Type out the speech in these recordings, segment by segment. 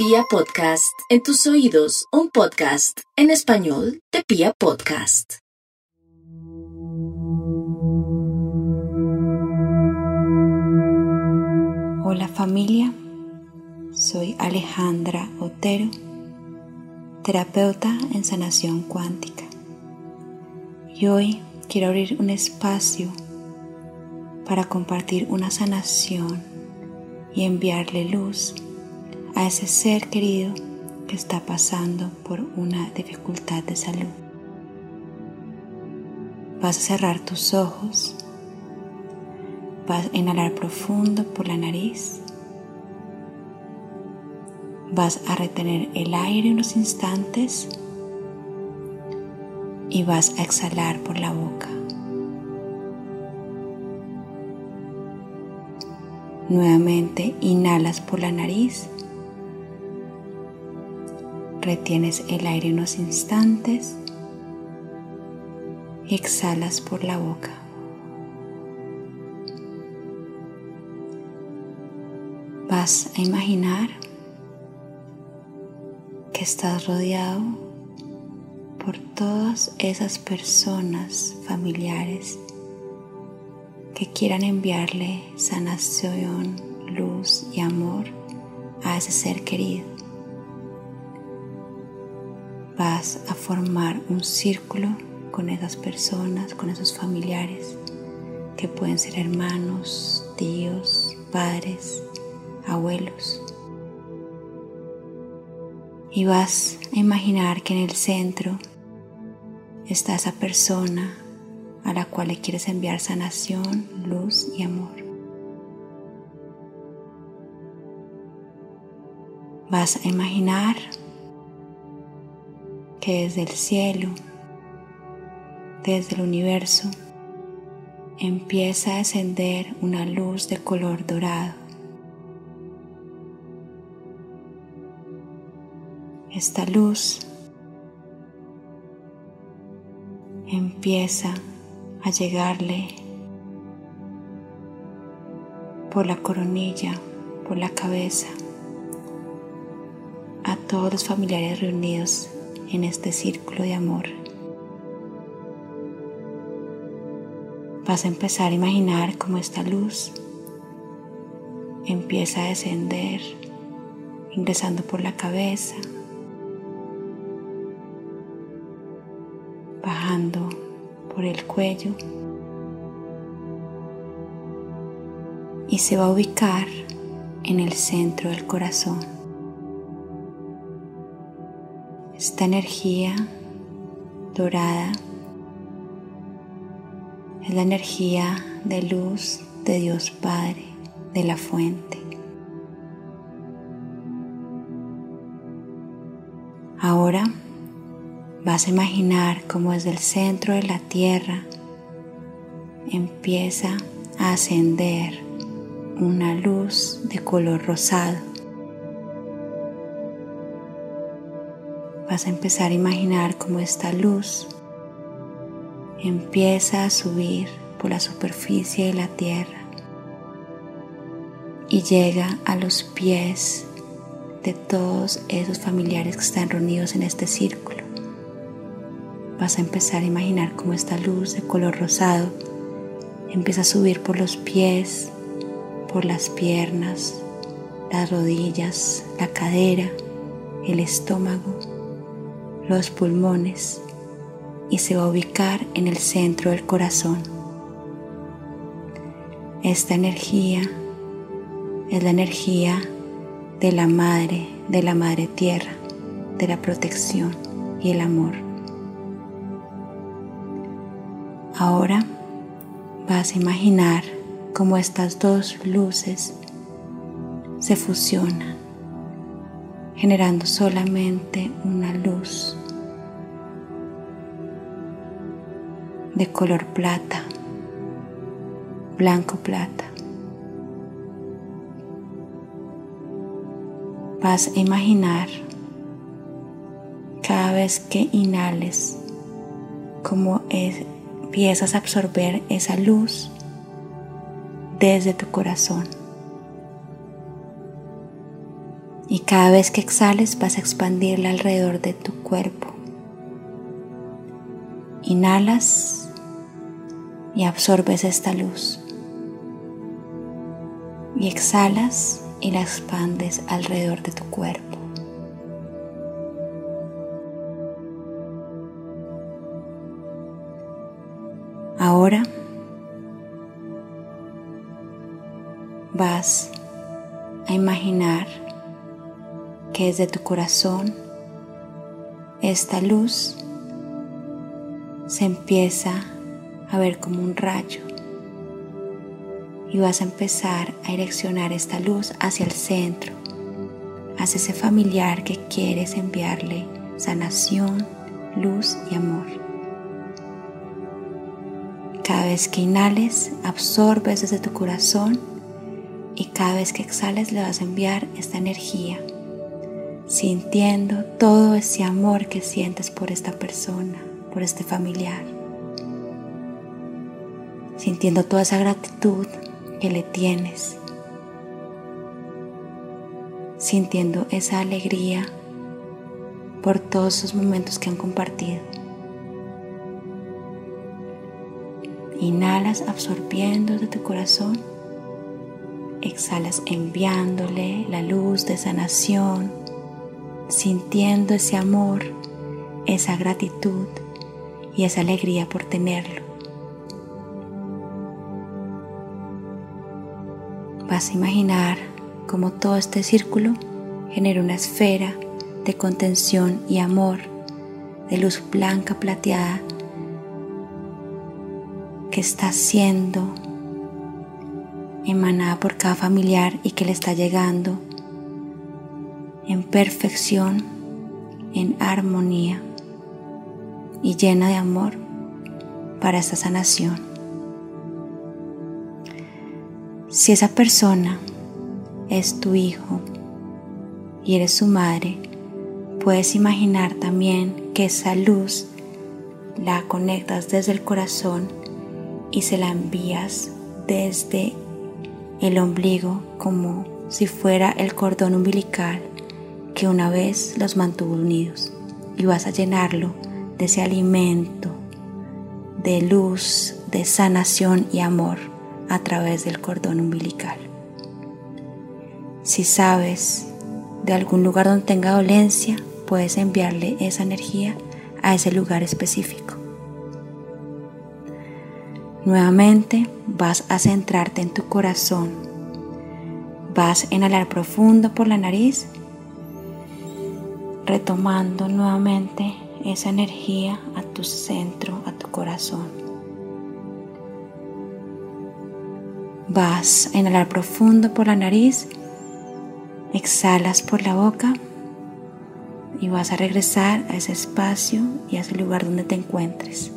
Pia Podcast, en tus oídos, un podcast en español de Pia Podcast. Hola familia, soy Alejandra Otero, terapeuta en sanación cuántica. Y hoy quiero abrir un espacio para compartir una sanación y enviarle luz a ese ser querido que está pasando por una dificultad de salud. Vas a cerrar tus ojos, vas a inhalar profundo por la nariz, vas a retener el aire unos instantes y vas a exhalar por la boca. Nuevamente inhalas por la nariz, retienes el aire unos instantes y exhalas por la boca. Vas a imaginar que estás rodeado por todas esas personas familiares que quieran enviarle sanación, luz y amor a ese ser querido. Vas a formar un círculo con esas personas, con esos familiares, que pueden ser hermanos, tíos, padres, abuelos. Y vas a imaginar que en el centro está esa persona a la cual le quieres enviar sanación, luz y amor. Vas a imaginar desde el cielo, desde el universo, empieza a descender una luz de color dorado. Esta luz empieza a llegarle por la coronilla, por la cabeza, a todos los familiares reunidos en este círculo de amor. Vas a empezar a imaginar cómo esta luz empieza a descender, ingresando por la cabeza, bajando por el cuello y se va a ubicar en el centro del corazón. Esta energía dorada es la energía de luz de Dios Padre, de la fuente. Ahora Vas a imaginar cómo desde el centro de la tierra empieza a ascender una luz de color rosado. Vas a empezar a imaginar cómo esta luz empieza a subir por la superficie de la tierra y llega a los pies de todos esos familiares que están reunidos en este círculo. Vas a empezar a imaginar cómo esta luz de color rosado empieza a subir por los pies, por las piernas, las rodillas, la cadera, el estómago, los pulmones y se va a ubicar en el centro del corazón. Esta energía es la energía de la madre, de la madre tierra, de la protección y el amor. Ahora vas a imaginar cómo estas dos luces se fusionan, generando solamente una luz de color plata, blanco plata. Vas a imaginar cada vez que inhales como es empiezas a absorber esa luz desde tu corazón. Y cada vez que exhales vas a expandirla alrededor de tu cuerpo. Inhalas y absorbes esta luz. Y exhalas y la expandes alrededor de tu cuerpo. Ahora vas a imaginar que desde tu corazón esta luz se empieza a ver como un rayo y vas a empezar a direccionar esta luz hacia el centro, hacia ese familiar que quieres enviarle sanación, luz y amor. Cada vez que inhales, absorbes desde tu corazón y cada vez que exhales le vas a enviar esta energía, sintiendo todo ese amor que sientes por esta persona, por este familiar, sintiendo toda esa gratitud que le tienes, sintiendo esa alegría por todos esos momentos que han compartido. Inhalas absorbiendo de tu corazón, exhalas enviándole la luz de sanación, sintiendo ese amor, esa gratitud y esa alegría por tenerlo. Vas a imaginar cómo todo este círculo genera una esfera de contención y amor, de luz blanca plateada, que está siendo emanada por cada familiar y que le está llegando en perfección, en armonía y llena de amor para esta sanación. Si esa persona es tu hijo y eres su madre, puedes imaginar también que esa luz la conectas desde el corazón y se la envías desde el ombligo como si fuera el cordón umbilical que una vez los mantuvo unidos. Y vas a llenarlo de ese alimento de luz, de sanación y amor a través del cordón umbilical. Si sabes de algún lugar donde tenga dolencia, puedes enviarle esa energía a ese lugar específico. Nuevamente vas a centrarte en tu corazón. Vas a inhalar profundo por la nariz, retomando nuevamente esa energía a tu centro, a tu corazón. Vas a inhalar profundo por la nariz, exhalas por la boca y vas a regresar a ese espacio y a ese lugar donde te encuentres.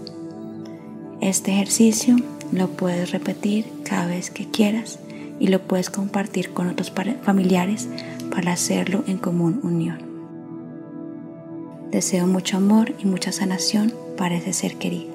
Este ejercicio lo puedes repetir cada vez que quieras y lo puedes compartir con otros familiares para hacerlo en común unión. Deseo mucho amor y mucha sanación para ese ser querido.